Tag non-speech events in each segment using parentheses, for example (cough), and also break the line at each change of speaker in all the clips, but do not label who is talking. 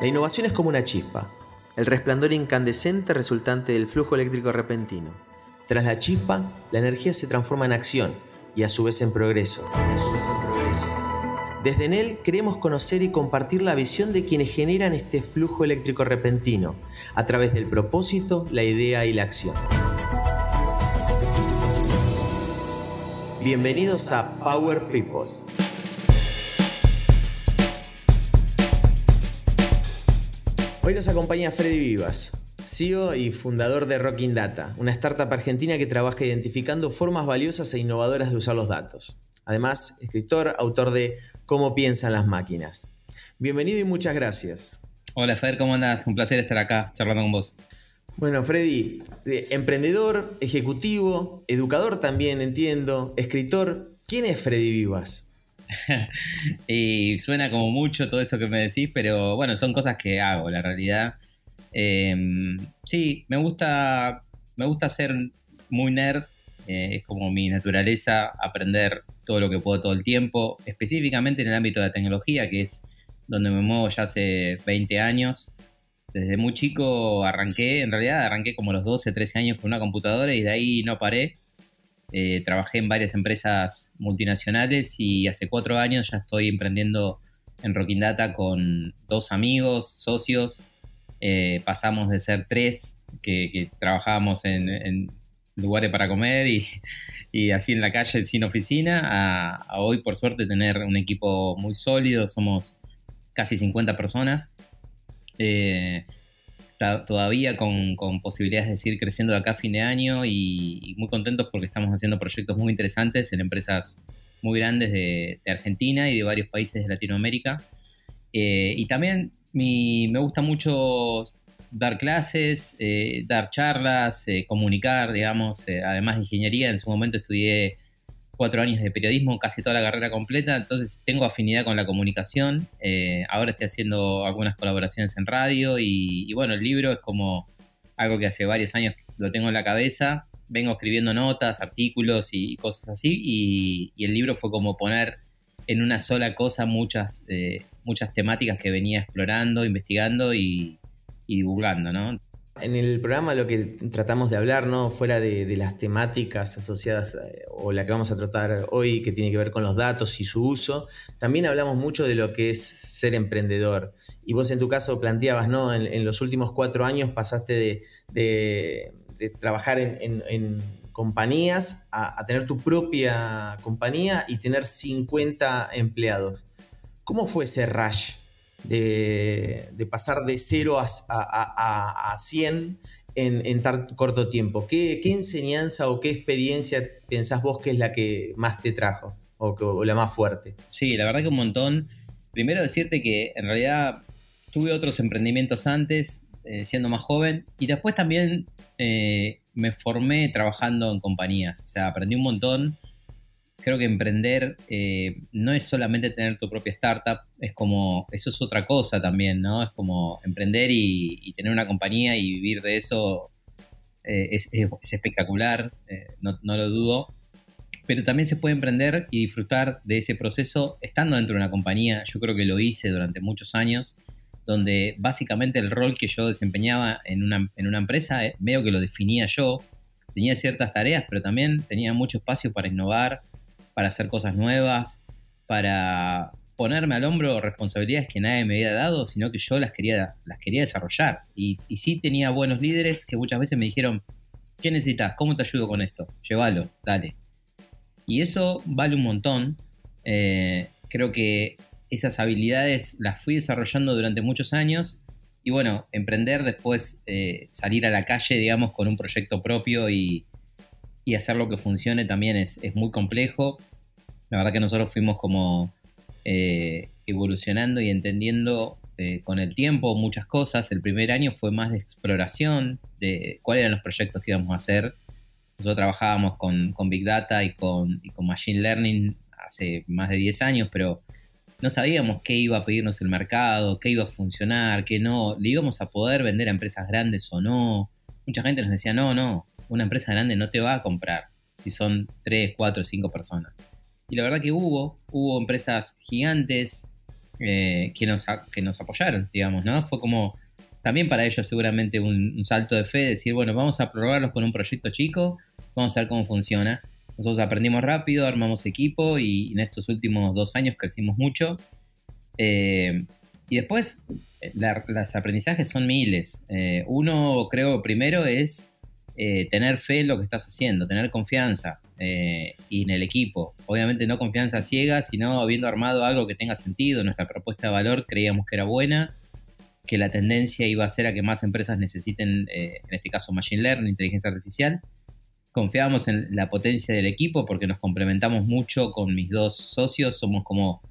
La innovación es como una chispa, el resplandor incandescente resultante del flujo eléctrico repentino. Tras la chispa, la energía se transforma en acción y a su vez en progreso. Desde Enel queremos conocer y compartir la visión de quienes generan este flujo eléctrico repentino a través del propósito, la idea y la acción. Bienvenidos a Power People. Hoy nos acompaña Freddy Vivas, CEO y fundador de Rocking Data, una startup argentina que trabaja identificando formas valiosas e innovadoras de usar los datos. Además, escritor, autor de Cómo piensan las máquinas. Bienvenido y muchas gracias.
Hola Fer, ¿cómo andas? Un placer estar acá charlando con vos.
Bueno, Freddy, emprendedor, ejecutivo, educador también, entiendo, escritor. ¿Quién es Freddy Vivas? (laughs)
y suena como mucho todo eso que me decís, pero bueno, son cosas que hago, la realidad. Em, sí, me gusta, me gusta ser muy nerd, eh, es como mi naturaleza aprender todo lo que puedo todo el tiempo, específicamente en el ámbito de la tecnología, que es donde me muevo ya hace 20 años. Desde muy chico arranqué, en realidad arranqué como los 12, 13 años con una computadora y de ahí no paré. Eh, trabajé en varias empresas multinacionales y hace cuatro años ya estoy emprendiendo en Rocking Data con dos amigos, socios. Eh, pasamos de ser tres que, trabajábamos en, lugares para comer (laughs) y, así en la calle sin oficina, a, hoy por suerte tener un equipo muy sólido, somos casi 50 personas. Eh, todavía con, posibilidades de seguir creciendo de acá a fin de año y, muy contentos porque estamos haciendo proyectos muy interesantes en empresas muy grandes de, Argentina y de varios países de Latinoamérica. Eh, y también me gusta mucho dar clases, eh, dar charlas, eh, comunicar, digamos, además de ingeniería, en su momento estudié cuatro años de periodismo, casi toda la carrera completa, entonces tengo afinidad con la comunicación. Eh, ahora estoy haciendo algunas colaboraciones en radio y, bueno, el libro es como algo que hace varios años lo tengo en la cabeza. Vengo escribiendo notas, artículos y, cosas así y, el libro fue como poner en una sola cosa muchas, eh, muchas temáticas que venía explorando, investigando y, y divulgando, ¿no?
En el programa lo que tratamos de hablar, ¿no? Fuera de, las temáticas asociadas eh, o la que vamos a tratar hoy, que tiene que ver con los datos y su uso, también hablamos mucho de lo que es ser emprendedor. Y vos en tu caso planteabas, ¿no? En, los últimos cuatro años pasaste de, trabajar en, compañías a, a, tener tu propia compañía y tener 50 empleados. ¿Cómo fue ese rush? De, pasar de 0 a, a, a 100 en, en, tan corto tiempo. ¿Qué, enseñanza o qué experiencia pensás vos que es la que más te trajo o, la más fuerte?
Sí, la verdad que un montón. Primero decirte que en realidad tuve otros emprendimientos antes, eh, siendo más joven, y después también eh, me formé trabajando en compañías. O sea, aprendí un montón creo que emprender eh, no es solamente tener tu propia startup, es como, eso es otra cosa también, ¿no? Es como emprender y, tener una compañía y vivir de eso eh, es, espectacular, eh, no, lo dudo. Pero también se puede emprender y disfrutar de ese proceso estando dentro de una compañía. Yo creo que lo hice durante muchos años, donde básicamente el rol que yo desempeñaba en una, en una empresa, medio que lo definía yo. Tenía ciertas tareas, pero también tenía mucho espacio para innovar, para hacer cosas nuevas, para ponerme al hombro responsabilidades que nadie me había dado, sino que yo las quería, las quería desarrollar. Y, sí tenía buenos líderes que muchas veces me dijeron, ¿qué necesitas? ¿Cómo te ayudo con esto? Llévalo, dale. Y eso vale un montón. Eh, creo que esas habilidades las fui desarrollando durante muchos años. Y bueno, emprender después, eh, salir a la calle, digamos, con un proyecto propio y, y hacer lo que funcione también es, muy complejo. La verdad que nosotros fuimos como eh, evolucionando y entendiendo eh, con el tiempo muchas cosas. El primer año fue más de exploración de cuáles eran los proyectos que íbamos a hacer. Nosotros trabajábamos con, Big Data y con, con Machine Learning hace más de 10 años, pero no sabíamos qué iba a pedirnos el mercado, qué iba a funcionar, qué no. Le íbamos a poder vender a empresas grandes o no. Mucha gente nos decía, no, no, una empresa grande no te va a comprar si son 3, 4, 5 personas. Y la verdad que hubo, hubo empresas gigantes que, nos, que nos apoyaron, digamos, ¿no? Fue como también para ellos seguramente un, salto de fe, decir, bueno, vamos a probarlos con un proyecto chico, vamos a ver cómo funciona. Nosotros aprendimos rápido, armamos equipo y en estos últimos dos años crecimos mucho. Eh, y después, los aprendizajes son miles. Eh, uno, creo, primero es eh, tener fe en lo que estás haciendo, tener confianza y en el equipo. Obviamente no confianza ciega, sino habiendo armado algo que tenga sentido. Nuestra propuesta de valor creíamos que era buena que la tendencia iba a ser a que más empresas necesiten, eh, en este caso, Machine Learning, inteligencia artificial. Confiábamos en la potencia del equipo porque nos complementamos mucho con mis dos socios, somos como,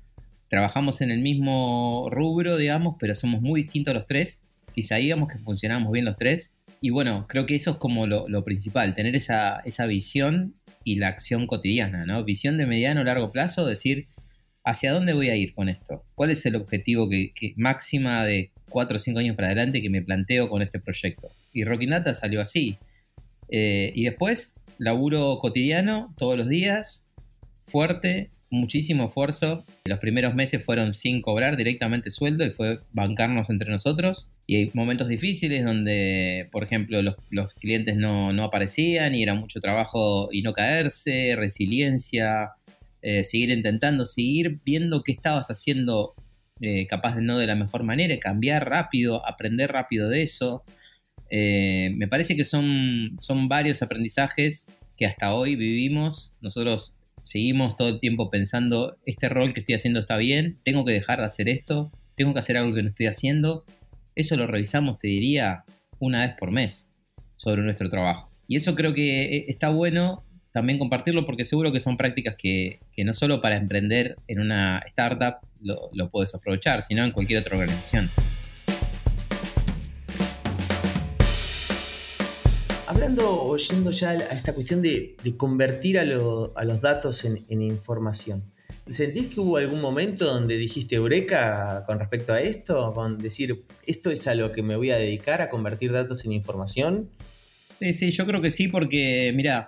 trabajamos en el mismo rubro, digamos, pero somos muy distintos los tres y sabíamos que funcionamos bien los tres. Y bueno, creo que eso es como lo, principal, tener esa, esa visión y la acción cotidiana, ¿no? Visión de mediano o largo plazo, decir, ¿hacia dónde voy a ir con esto? ¿Cuál es el objetivo que, máxima de cuatro o cinco años para adelante que me planteo con este proyecto. Y Rocky Nata salió así. Eh, y después, laburo cotidiano, todos los días, fuerte, muchísimo esfuerzo. Los primeros meses fueron sin cobrar directamente sueldo y fue bancarnos entre nosotros. Y hay momentos difíciles donde, por ejemplo, los, clientes no, aparecían y era mucho trabajo y no caerse, resiliencia, eh, seguir intentando, seguir viendo qué estabas haciendo eh, capaz de no de la mejor manera, cambiar rápido, aprender rápido de eso. Eh, me parece que son, son varios aprendizajes que hasta hoy vivimos. Nosotros seguimos todo el tiempo pensando, este rol que estoy haciendo está bien, tengo que dejar de hacer esto, tengo que hacer algo que no estoy haciendo. Eso lo revisamos, te diría, una vez por mes sobre nuestro trabajo. Y eso creo que eh, está bueno también compartirlo porque seguro que son prácticas que, no solo para emprender en una startup lo, puedes aprovechar, sino en cualquier otra organización.
Hablando o yendo ya a esta cuestión de, convertir a, los datos en, información, ¿sentís que hubo algún momento donde dijiste Eureka con respecto a esto? Con decir, esto es a lo que me voy a dedicar, a convertir datos en información.
Sí, sí, yo creo que sí, porque mira,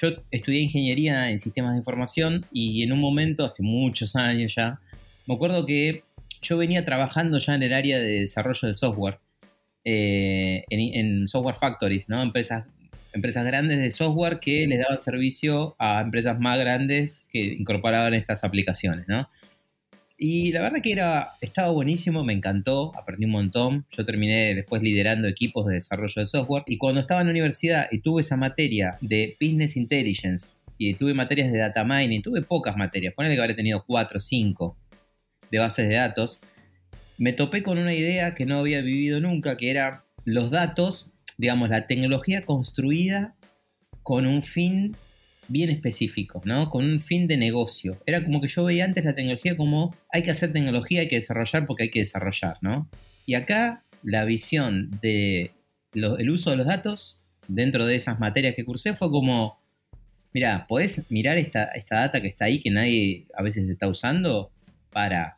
yo estudié ingeniería en sistemas de información y en un momento, hace muchos años ya, me acuerdo que yo venía trabajando ya en el área de desarrollo de software, eh, en, software factories, ¿no? Empresas, empresas grandes de software que les daban servicio a empresas más grandes que incorporaban estas aplicaciones, ¿no? Y la verdad que era, estaba buenísimo, me encantó, aprendí un montón. Yo terminé después liderando equipos de desarrollo de software. Y cuando estaba en la universidad y tuve esa materia de Business Intelligence y tuve materias de data mining, tuve pocas materias, ponele que habré tenido 4 o 5 de bases de datos, me topé con una idea que no había vivido nunca, que era los datos, digamos, la tecnología construida con un fin bien específicos, ¿no? Con un fin de negocio. Era como que yo veía antes la tecnología como hay que hacer tecnología, hay que desarrollar porque hay que desarrollar, ¿no? Y acá la visión de el uso de los datos dentro de esas materias que cursé fue como, mira, podés mirar esta, esta data que está ahí que nadie a veces está usando para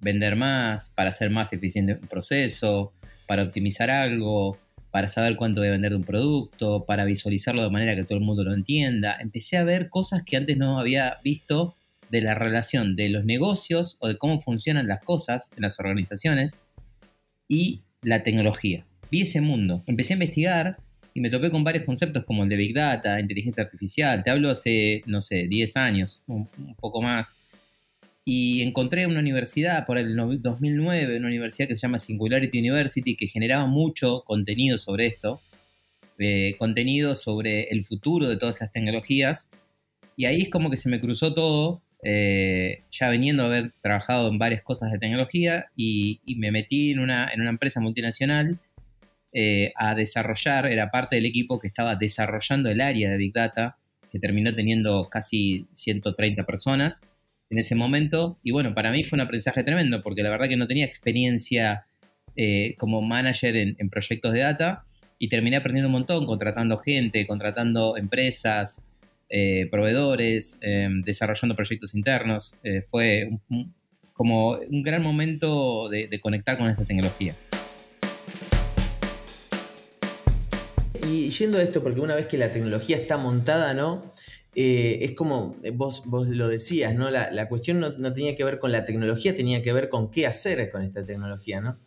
vender más, para hacer más eficiente un proceso, para optimizar algo, para saber cuánto voy a vender de un producto, para visualizarlo de manera que todo el mundo lo entienda. Empecé a ver cosas que antes no había visto de la relación de los negocios o de cómo funcionan las cosas en las organizaciones y la tecnología. Vi ese mundo. Empecé a investigar y me topé con varios conceptos como el de Big Data, inteligencia artificial. Te hablo hace, no sé, 10 años, un, poco más y encontré una universidad por el 2009, una universidad que se llama Singularity University, que generaba mucho contenido sobre esto, eh, contenido sobre el futuro de todas esas tecnologías, y ahí es como que se me cruzó todo, eh, ya veniendo a haber trabajado en varias cosas de tecnología, y, me metí en una, en una empresa multinacional eh, a desarrollar, era parte del equipo que estaba desarrollando el área de Big Data, que terminó teniendo casi 130 personas, en ese momento. Y bueno, para mí fue un aprendizaje tremendo, porque la verdad que no tenía experiencia eh, como manager en, proyectos de data y terminé aprendiendo un montón, contratando gente, contratando empresas, eh, proveedores, em, desarrollando proyectos internos. Eh, fue como un gran momento de, de conectar con esta tecnología.
Y yendo a esto, porque una vez que la tecnología está montada, ¿no? Eh, es como vos, vos lo decías, ¿no? La, cuestión no, tenía que ver con la tecnología, tenía que ver con qué hacer con esta tecnología, ¿no?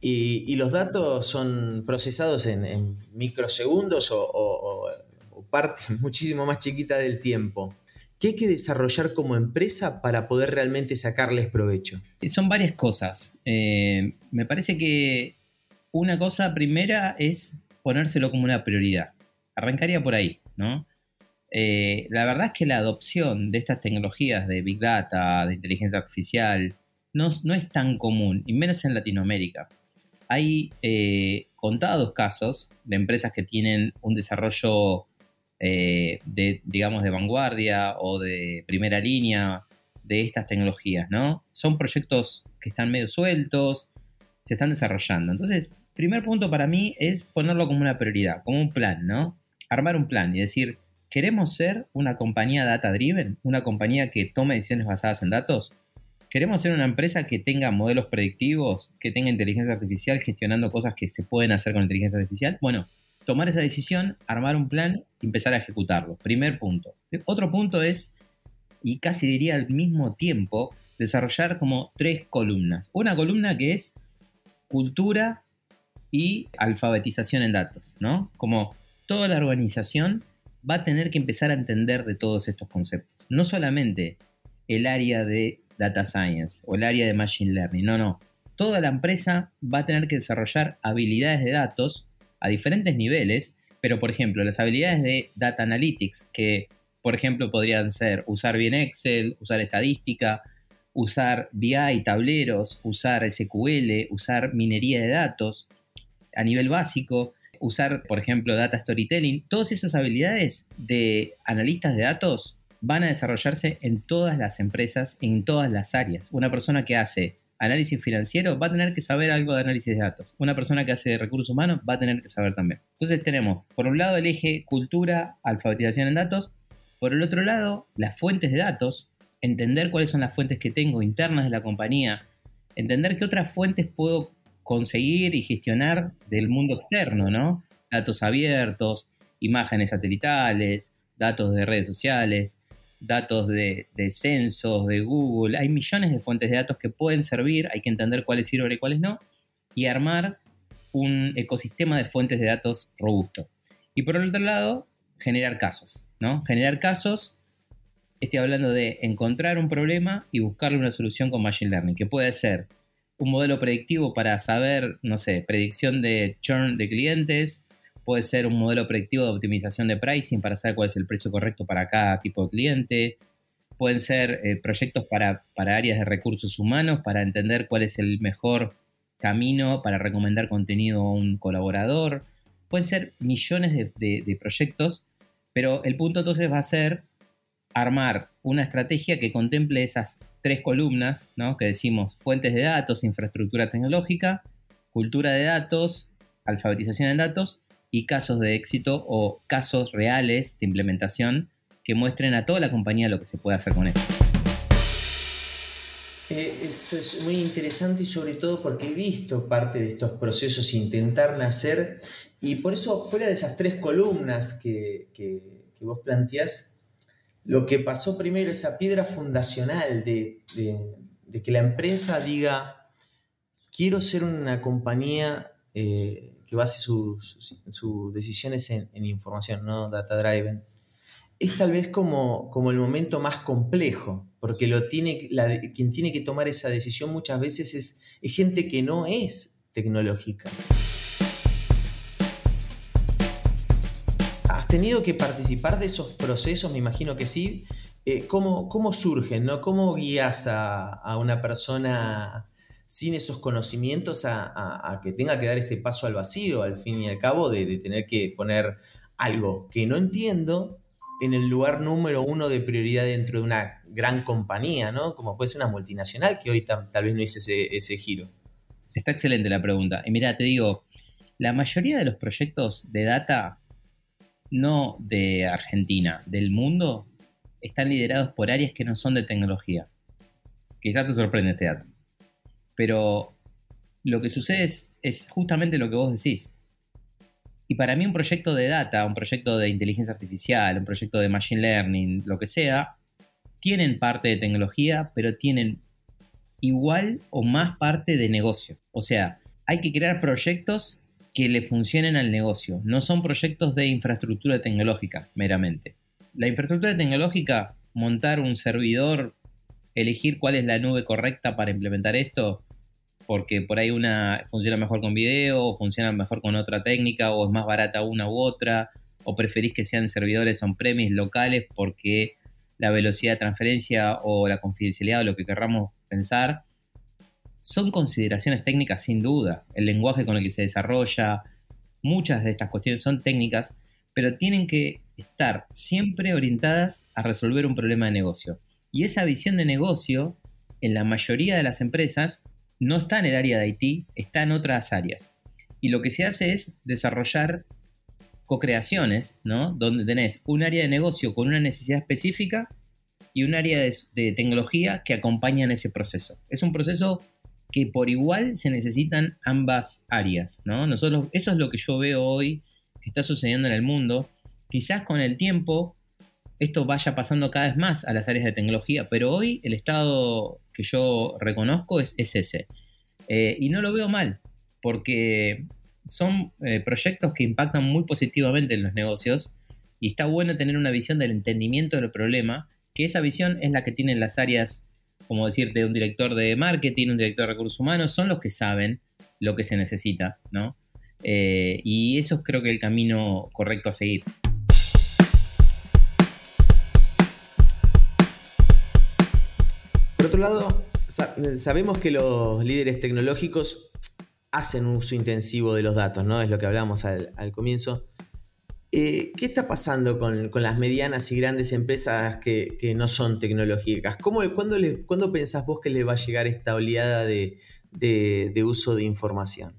Y, los datos son procesados en, microsegundos o, o, parte (laughs) muchísimo más chiquita del tiempo. ¿Qué hay que desarrollar como empresa para poder realmente sacarles provecho?
Son varias cosas. Eh, me parece que una cosa primera es ponérselo como una prioridad. Arrancaría por ahí, ¿no? Eh, la verdad es que la adopción de estas tecnologías de Big Data, de inteligencia artificial, no, no es tan común, y menos en Latinoamérica. Hay eh, contados casos de empresas que tienen un desarrollo eh, de, digamos, de vanguardia o de primera línea de estas tecnologías, ¿no? Son proyectos que están medio sueltos, se están desarrollando. Entonces, primer punto para mí es ponerlo como una prioridad, como un plan, ¿no? Armar un plan y decir, ¿queremos ser una compañía data driven? ¿Una compañía que tome decisiones basadas en datos? ¿Queremos ser una empresa que tenga modelos predictivos, que tenga inteligencia artificial gestionando cosas que se pueden hacer con inteligencia artificial? Bueno, tomar esa decisión, armar un plan y empezar a ejecutarlo. Primer punto. Otro punto es, y casi diría al mismo tiempo, desarrollar como tres columnas. Una columna que es cultura y alfabetización en datos, ¿no? Como toda la organización va a tener que empezar a entender de todos estos conceptos. No solamente el área de data science o el área de machine learning, no, no. Toda la empresa va a tener que desarrollar habilidades de datos a diferentes niveles, pero por ejemplo, las habilidades de Data Analytics, que por ejemplo podrían ser usar bien Excel, usar estadística, usar BI, tableros, usar SQL, usar minería de datos a nivel básico, usar por ejemplo Data Storytelling, todas esas habilidades de analistas de datos van a desarrollarse en todas las empresas, en todas las áreas. Una persona que hace análisis financiero, va a tener que saber algo de análisis de datos. Una persona que hace recursos humanos va a tener que saber también. Entonces tenemos, por un lado, el eje cultura, alfabetización en datos. Por el otro lado, las fuentes de datos, entender cuáles son las fuentes que tengo internas de la compañía, entender qué otras fuentes puedo conseguir y gestionar del mundo externo, ¿no? Datos abiertos, imágenes satelitales, datos de redes sociales, datos de, censos, de Google, hay millones de fuentes de datos que pueden servir, hay que entender cuáles sirven y cuáles no, y armar un ecosistema de fuentes de datos robusto. Y por el otro lado, generar casos, ¿no? Generar casos, estoy hablando de encontrar un problema y buscarle una solución con Machine Learning, que puede ser un modelo predictivo para saber, no sé, predicción de churn de clientes, puede ser un modelo predictivo de optimización de pricing para saber cuál es el precio correcto para cada tipo de cliente. Pueden ser eh, proyectos para, áreas de recursos humanos, para entender cuál es el mejor camino para recomendar contenido a un colaborador. Pueden ser millones de, proyectos, pero el punto entonces va a ser armar una estrategia que contemple esas tres columnas, ¿no? que decimos fuentes de datos, infraestructura tecnológica, cultura de datos, alfabetización en datos y casos de éxito o casos reales de implementación que muestren a toda la compañía lo que se puede hacer con esto.
Eh, eso es muy interesante y sobre todo porque he visto parte de estos procesos intentar nacer y por eso fuera de esas tres columnas que, vos planteás, lo que pasó primero, esa piedra fundacional de, que la empresa diga, quiero ser una compañía eh, que base sus, decisiones en, información, ¿no? Data driven. Es tal vez como, el momento más complejo, porque lo tiene, quien tiene que tomar esa decisión muchas veces es, gente que no es tecnológica. ¿Has tenido que participar de esos procesos? Me imagino que sí. Eh, ¿cómo, ¿cómo, surgen? ¿no? ¿Cómo guías a, a una persona sin esos conocimientos a, que tenga que dar este paso al vacío, al fin y al cabo, de, tener que poner algo que no entiendo en el lugar número uno de prioridad dentro de una gran compañía, ¿no? Como puede ser una multinacional que hoy tal vez no hice ese, ese giro.
Está excelente la pregunta. Y mira, te digo, la mayoría de los proyectos de data, no de Argentina, del mundo, están liderados por áreas que no son de tecnología. Quizás te sorprende este dato. Pero lo que sucede es, justamente lo que vos decís. Y para mí un proyecto de data, un proyecto de inteligencia artificial, un proyecto de machine learning, lo que sea, tienen parte de tecnología, pero tienen igual o más parte de negocio. O sea, hay que crear proyectos que le funcionen al negocio. No son proyectos de infraestructura tecnológica meramente. La infraestructura tecnológica, montar un servidor, elegir cuál es la nube correcta para implementar esto, porque por ahí una funciona mejor con video, o funciona mejor con otra técnica, o es más barata una u otra, o preferís que sean servidores on-premise locales porque la velocidad de transferencia o la confidencialidad o lo que querramos pensar, son consideraciones técnicas sin duda. El lenguaje con el que se desarrolla, muchas de estas cuestiones son técnicas, pero tienen que estar siempre orientadas a resolver un problema de negocio. Y esa visión de negocio, en la mayoría de las empresas, no está en el área de IT, está en otras áreas. Y lo que se hace es desarrollar co-creaciones, ¿no? Donde tenés un área de negocio con una necesidad específica y un área de, tecnología que acompañan ese proceso. Es un proceso que por igual se necesitan ambas áreas, ¿no? Nosotros, eso es lo que yo veo hoy que está sucediendo en el mundo. Quizás con el tiempo esto vaya pasando cada vez más a las áreas de tecnología, pero hoy el estado que yo reconozco es, ese. Eh, y no lo veo mal, porque son eh, proyectos que impactan muy positivamente en los negocios y está bueno tener una visión del entendimiento del problema, que esa visión es la que tienen las áreas, como decirte, un director de marketing, un director de recursos humanos, son los que saben lo que se necesita, ¿no? Eh, y eso es creo que el camino correcto a seguir.
Por otro lado, sabemos que los líderes tecnológicos hacen uso intensivo de los datos, ¿no? Es lo que hablamos al, comienzo. Eh, ¿Qué está pasando con, las medianas y grandes empresas que, no son tecnológicas? ¿Cómo, cuándo, pensás vos que le va a llegar esta oleada de, uso de información?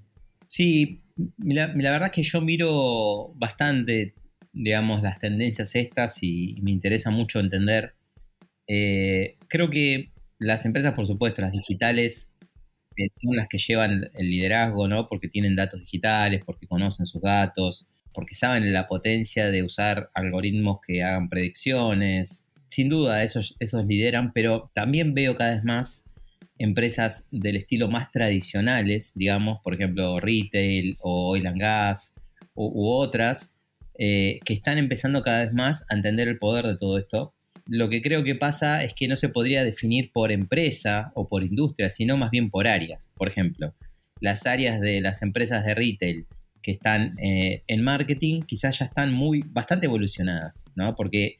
Sí, la, verdad es que yo miro bastante, digamos, las tendencias estas y me interesa mucho entender. Eh, creo que las empresas, por supuesto, las digitales, son las que llevan el liderazgo, ¿no? Porque tienen datos digitales, porque conocen sus datos, porque saben la potencia de usar algoritmos que hagan predicciones. Sin duda, esos, esos lideran, pero también veo cada vez más empresas del estilo más tradicionales, digamos, por ejemplo, retail o oil and gas u, otras, eh, que están empezando cada vez más a entender el poder de todo esto lo que creo que pasa es que no se podría definir por empresa o por industria, sino más bien por áreas. Por ejemplo, las áreas de las empresas de retail que están eh, en marketing quizás ya están muy bastante evolucionadas, ¿no? Porque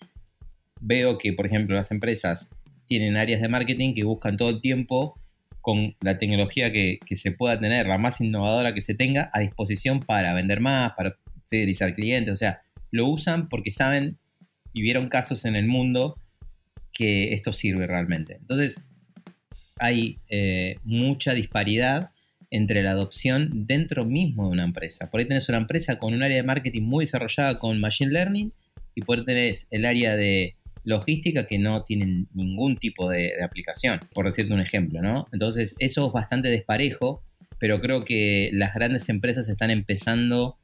veo que, por ejemplo, las empresas tienen áreas de marketing que buscan todo el tiempo con la tecnología que, que, se pueda tener, la más innovadora que se tenga, a disposición para vender más, para fidelizar clientes. O sea, lo usan porque saben y vieron casos en el mundo que esto sirve realmente. Entonces, hay eh, mucha disparidad entre la adopción dentro mismo de una empresa. Por ahí tenés una empresa con un área de marketing muy desarrollada con Machine Learning y por ahí tenés el área de logística que no tienen ningún tipo de, aplicación, por decirte un ejemplo, ¿no? Entonces, eso es bastante desparejo, pero creo que las grandes empresas están empezando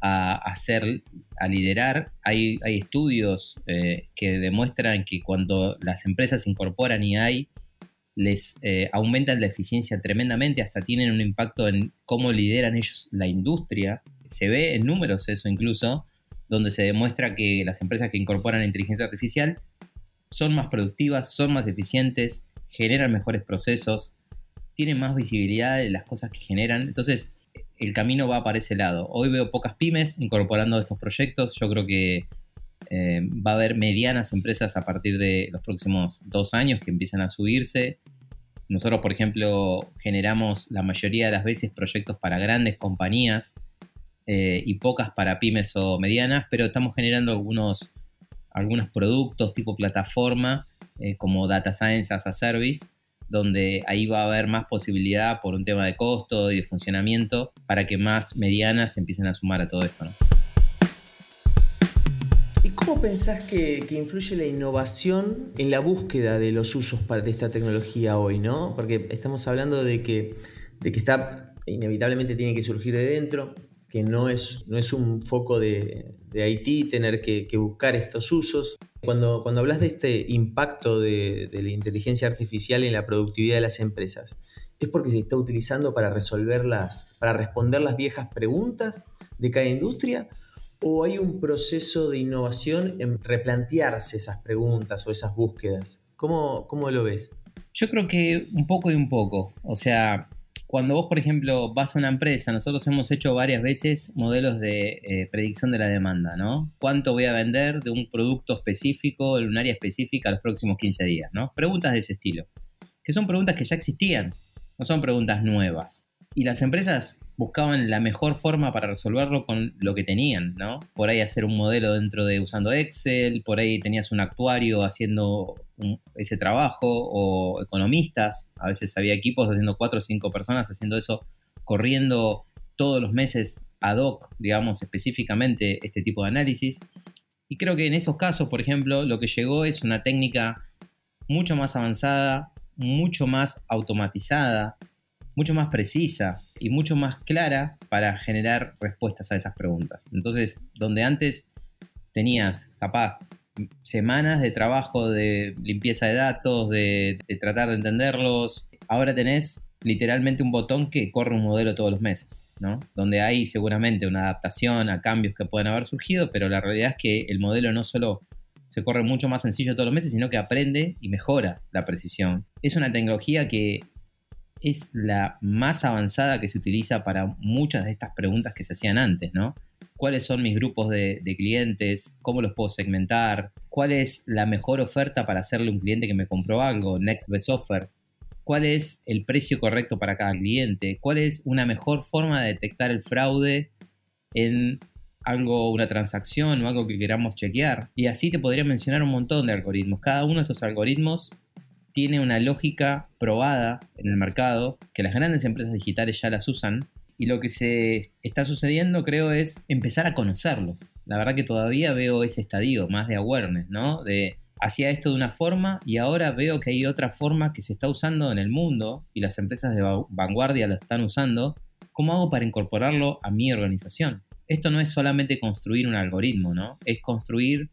a hacer, a liderar. Hay, estudios eh, que demuestran que cuando las empresas incorporan y hay, les eh, aumentan la eficiencia tremendamente, hasta tienen un impacto en cómo lideran ellos la industria. Se ve en números eso incluso, donde se demuestra que las empresas que incorporan inteligencia artificial son más productivas, son más eficientes, generan mejores procesos, tienen más visibilidad de las cosas que generan. Entonces, el camino va para ese lado. Hoy veo pocas pymes incorporando estos proyectos. Yo creo que eh, va a haber medianas empresas a partir de los próximos dos años que empiezan a subirse. Nosotros, por ejemplo, generamos la mayoría de las veces proyectos para grandes compañías eh, y pocas para pymes o medianas, pero estamos generando algunos, algunos productos tipo plataforma eh, como Data Science as a Service donde ahí va a haber más posibilidad por un tema de costo y de funcionamiento para que más medianas empiecen a sumar a todo esto.
¿Y cómo pensás que, influye la innovación en la búsqueda de los usos de esta tecnología hoy? ¿no? Porque estamos hablando de que, de que está, inevitablemente tiene que surgir de dentro, que no es, no es un foco de, de Haití tener que, buscar estos usos. Cuando, cuando hablas de este impacto de, de, la inteligencia artificial en la productividad de las empresas, ¿es porque se está utilizando para resolver las, para responder las viejas preguntas de cada industria? ¿O hay un proceso de innovación en replantearse esas preguntas o esas búsquedas? ¿Cómo, cómo lo ves?
Yo creo que un poco y un poco. O sea, cuando vos, por ejemplo, vas a una empresa, nosotros hemos hecho varias veces modelos de eh, predicción de la demanda, ¿no? ¿Cuánto voy a vender de un producto específico en un área específica los próximos 15 días, ¿no? Preguntas de ese estilo, que son preguntas que ya existían, no son preguntas nuevas. Y las empresas buscaban la mejor forma para resolverlo con lo que tenían, ¿no? Por ahí hacer un modelo dentro de usando Excel, por ahí tenías un actuario haciendo ese trabajo, o economistas, a veces había equipos haciendo cuatro o cinco personas haciendo eso, corriendo todos los meses ad hoc, digamos, específicamente este tipo de análisis. Y creo que en esos casos, por ejemplo, lo que llegó es una técnica mucho más avanzada, mucho más automatizada, mucho más precisa y mucho más clara para generar respuestas a esas preguntas. Entonces, donde antes tenías capaz semanas de trabajo de limpieza de datos, de, tratar de entenderlos, ahora tenés literalmente un botón que corre un modelo todos los meses, ¿no? Donde hay seguramente una adaptación a cambios que pueden haber surgido, pero la realidad es que el modelo no solo se corre mucho más sencillo todos los meses, sino que aprende y mejora la precisión. Es una tecnología que es la más avanzada que se utiliza para muchas de estas preguntas que se hacían antes, ¿no? ¿Cuáles son mis grupos de, clientes? ¿Cómo los puedo segmentar? ¿Cuál es la mejor oferta para hacerle a un cliente que me compró algo? Next best offer. ¿Cuál es el precio correcto para cada cliente? ¿Cuál es una mejor forma de detectar el fraude en algo, una transacción o algo que queramos chequear? Y así te podría mencionar un montón de algoritmos. Cada uno de estos algoritmos tiene una lógica probada en el mercado, que las grandes empresas digitales ya las usan, y lo que se está sucediendo creo es empezar a conocerlos. La verdad que todavía veo ese estadio más de awareness, ¿no? De hacía esto de una forma y ahora veo que hay otra forma que se está usando en el mundo y las empresas de vanguardia lo están usando. ¿Cómo hago para incorporarlo a mi organización? Esto no es solamente construir un algoritmo, ¿no? Es construir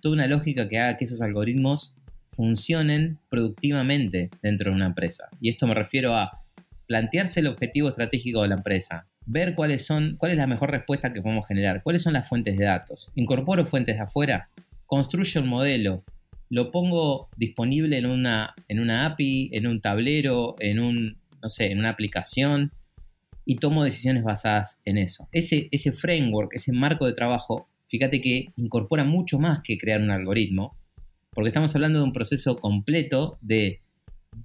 toda una lógica que haga que esos algoritmos funcionen productivamente dentro de una empresa. Y esto me refiero a plantearse el objetivo estratégico de la empresa, ver cuáles son, cuál es la mejor respuesta que podemos generar, cuáles son las fuentes de datos. Incorporo fuentes de afuera, construyo un modelo, lo pongo disponible en una, en una API, en un tablero, en un, no sé, en una aplicación y tomo decisiones basadas en eso. Ese, ese framework, ese marco de trabajo, fíjate que incorpora mucho más que crear un algoritmo porque estamos hablando de un proceso completo de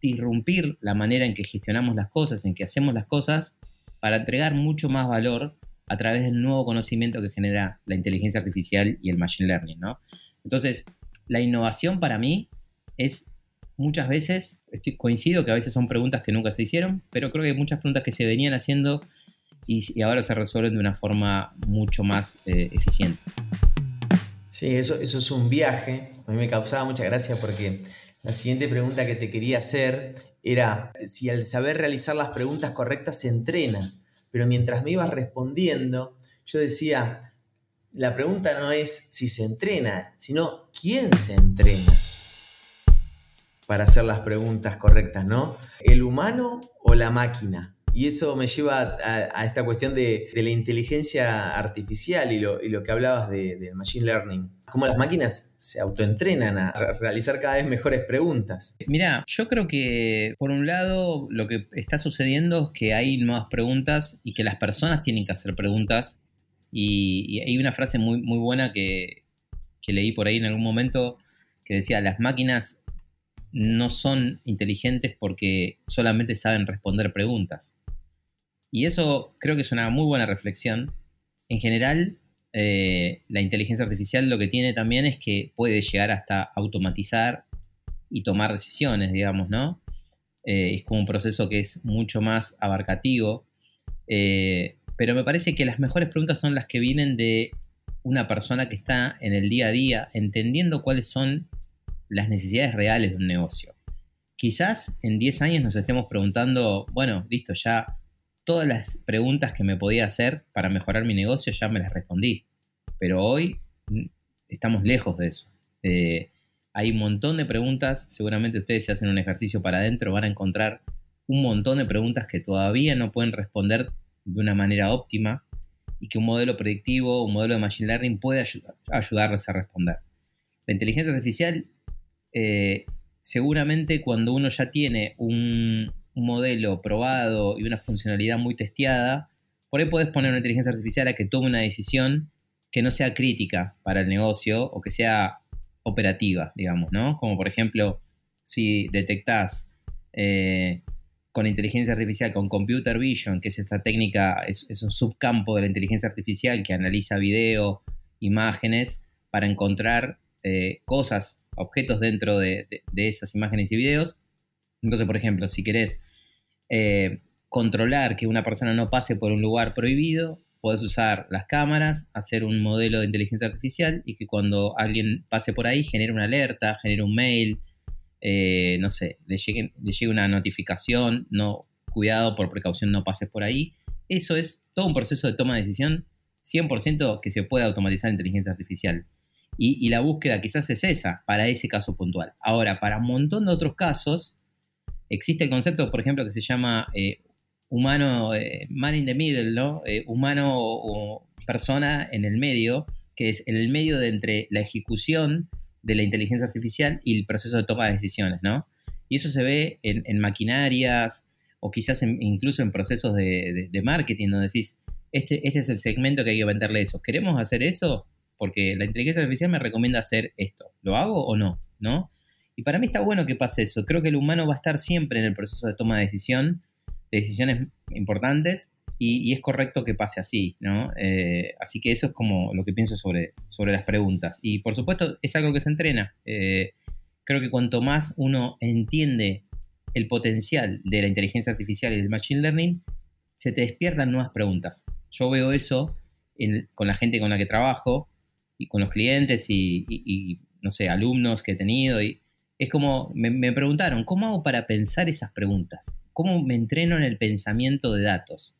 disrumpir la manera en que gestionamos las cosas, en que hacemos las cosas, para entregar mucho más valor a través del nuevo conocimiento que genera la inteligencia artificial y el machine learning, ¿no? Entonces, la innovación para mí es muchas veces, estoy, coincido que a veces son preguntas que nunca se hicieron, pero creo que hay muchas preguntas que se venían haciendo y, ahora se resuelven de una forma mucho más eh, eficiente.
Sí, eso, eso es un viaje. A mí me causaba mucha gracia porque la siguiente pregunta que te quería hacer era si al saber realizar las preguntas correctas se entrena. Pero mientras me ibas respondiendo, yo decía, la pregunta no es si se entrena, sino quién se entrena para hacer las preguntas correctas, ¿no? ¿El humano o la máquina? Y eso me lleva a, esta cuestión de, la inteligencia artificial y lo, que hablabas del machine learning. Cómo las máquinas se autoentrenan a realizar cada vez mejores preguntas.
Mira, yo creo que por un lado lo que está sucediendo es que hay nuevas preguntas y que las personas tienen que hacer preguntas. Y, hay una frase muy, buena que leí por ahí en algún momento que decía, las máquinas no son inteligentes porque solamente saben responder preguntas. Y eso creo que es una muy buena reflexión. En general, eh, la inteligencia artificial lo que tiene también es que puede llegar hasta automatizar y tomar decisiones, digamos, ¿no? Eh, es como un proceso que es mucho más abarcativo. Eh, pero me parece que las mejores preguntas son las que vienen de una persona que está en el día a día entendiendo cuáles son las necesidades reales de un negocio. Quizás en 10 años nos estemos preguntando, bueno, listo, ya todas las preguntas que me podía hacer para mejorar mi negocio ya me las respondí. Pero hoy mm, estamos lejos de eso. Eh, hay un montón de preguntas, seguramente ustedes si hacen un ejercicio para adentro van a encontrar un montón de preguntas que todavía no pueden responder de una manera óptima y que un modelo predictivo, un modelo de Machine Learning puede ayudarles a responder. La inteligencia artificial, eh, seguramente cuando uno ya tiene un, modelo probado y una funcionalidad muy testeada, por ahí puedes poner una inteligencia artificial a que tome una decisión que no sea crítica para el negocio o que sea operativa, digamos, ¿no? Como por ejemplo, si detectás eh, con inteligencia artificial, con computer vision, que es esta técnica, es, un subcampo de la inteligencia artificial que analiza video, imágenes, para encontrar eh, cosas, objetos dentro de, esas imágenes y videos. Entonces, por ejemplo, si querés eh, controlar que una persona no pase por un lugar prohibido, podés usar las cámaras, hacer un modelo de inteligencia artificial y que cuando alguien pase por ahí genere una alerta, genere un mail, eh, no sé, le llegue, una notificación, no, cuidado, por precaución no pases por ahí. Eso es todo un proceso de toma de decisión 100% que se puede automatizar en inteligencia artificial. Y, la búsqueda quizás es esa, para ese caso puntual. Ahora, para un montón de otros casos, existe el concepto, por ejemplo, que se llama eh, humano, eh, man in the middle, ¿no? humano o, persona en el medio, que es en el medio de entre la ejecución de la inteligencia artificial y el proceso de toma de decisiones, ¿no? Y eso se ve en, maquinarias o quizás incluso en procesos de, marketing, donde decís, este, este es el segmento que hay que venderle eso. ¿Queremos hacer eso? Porque la inteligencia artificial me recomienda hacer esto. ¿Lo hago o no? ¿No? Y para mí está bueno que pase eso. Creo que el humano va a estar siempre en el proceso de toma de decisión, de decisiones importantes, y, es correcto que pase así, ¿no? Eh, así que eso es como lo que pienso sobre, sobre las preguntas. Y por supuesto es algo que se entrena. Eh, creo que cuanto más uno entiende el potencial de la inteligencia artificial y del machine learning, se te despiertan nuevas preguntas. Yo veo eso con la gente con la que trabajo y con los clientes y, no sé, alumnos que he tenido. Y es como, me, preguntaron, ¿cómo hago para pensar esas preguntas? ¿Cómo me entreno en el pensamiento de datos?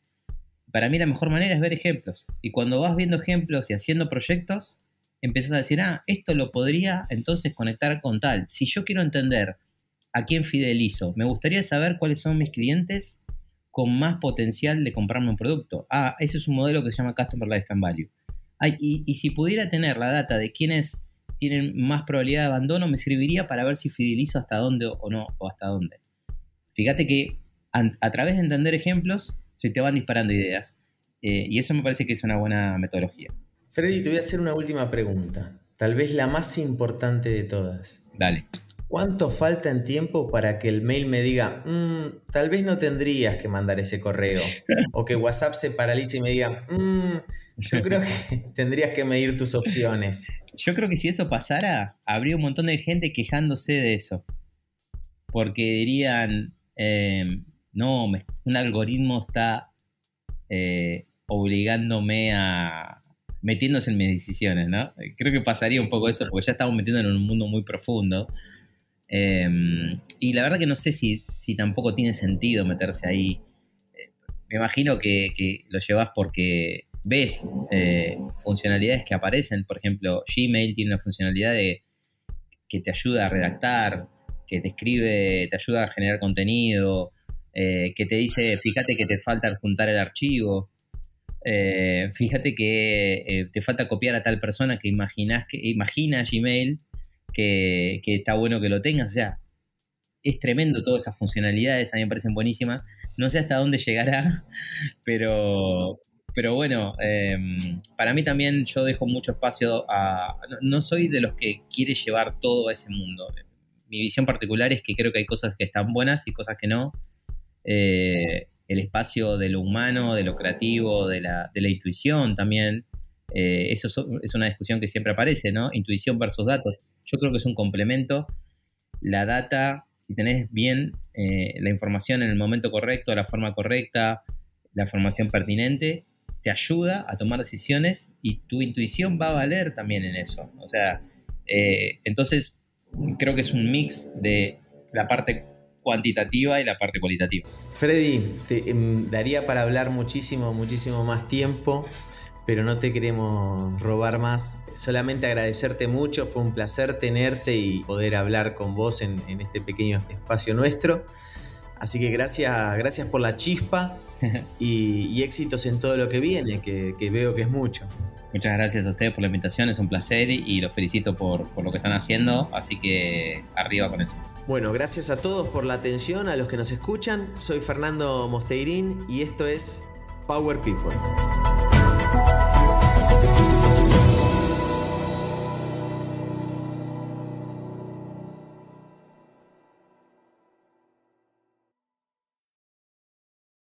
para mí la mejor manera es ver ejemplos. Y cuando vas viendo ejemplos y haciendo proyectos, empiezas a decir, ah, esto lo podría entonces conectar con tal. Si yo quiero entender a quién fidelizo, me gustaría saber cuáles son mis clientes con más potencial de comprarme un producto. Ah, ese es un modelo que se llama Customer Lifetime Value. y, y, si pudiera tener la data de quiénes tienen más probabilidad de abandono, me serviría para ver si fidelizo hasta dónde o no, o hasta dónde. Fíjate que a través de entender ejemplos, se te van disparando ideas. Eh, y eso me parece que es una buena metodología.
Freddy, te voy a hacer una última pregunta, tal vez la más importante de todas.
Dale.
¿Cuánto falta en tiempo para que el mail me diga, mm, tal vez no tendrías que mandar ese correo? (laughs) o que WhatsApp se paralice y me diga, mm, yo creo (laughs) que (laughs) tendrías que medir tus opciones.
Yo creo que si eso pasara, habría un montón de gente quejándose de eso. Porque dirían, eh, no, un algoritmo está eh, obligándome a metiéndose en mis decisiones, ¿no? Creo que pasaría un poco eso porque ya estamos metiendo en un mundo muy profundo. Em, y la verdad que no sé si, si, tampoco tiene sentido meterse ahí. me imagino que, lo llevas porque ves eh, funcionalidades que aparecen. Por ejemplo, Gmail tiene una funcionalidad que te ayuda a redactar, que te escribe, te ayuda a generar contenido. Eh, que te dice, fíjate que te falta adjuntar el archivo, eh, fíjate que te falta copiar a tal persona que, imaginas que imagina Gmail que, está bueno que lo tengas. O sea, es tremendo todas esas funcionalidades, a mí me parecen buenísimas. No sé hasta dónde llegará, (laughs) pero, pero bueno, em, para mí también yo dejo mucho espacio a... no, soy de los que quiere llevar todo a ese mundo. Mi visión particular es que creo que hay cosas que están buenas y cosas que no. Eh, el espacio de lo humano, de lo creativo, de la, intuición también. Eh, eso es una discusión que siempre aparece, ¿no? Intuición versus datos. Yo creo que es un complemento. La data, si tenés bien eh, la información en el momento correcto, la forma correcta, la información pertinente, te ayuda a tomar decisiones y tu intuición va a valer también en eso. O sea, entonces creo que es un mix de la parte cuantitativa y la parte cualitativa.
Freddy, te em, daría para hablar muchísimo, muchísimo más tiempo, pero no te queremos robar más. Solamente agradecerte mucho, fue un placer tenerte y poder hablar con vos en, este pequeño espacio nuestro. Así que gracias, gracias por la chispa (laughs) y, éxitos en todo lo que viene, que, veo que es mucho.
Muchas gracias a ustedes por la invitación, es un placer y los felicito por, por, lo que están haciendo, así que arriba con eso.
Bueno, gracias a todos por la atención, a los que nos escuchan. Soy Fernando Mosteirín y esto es Power People.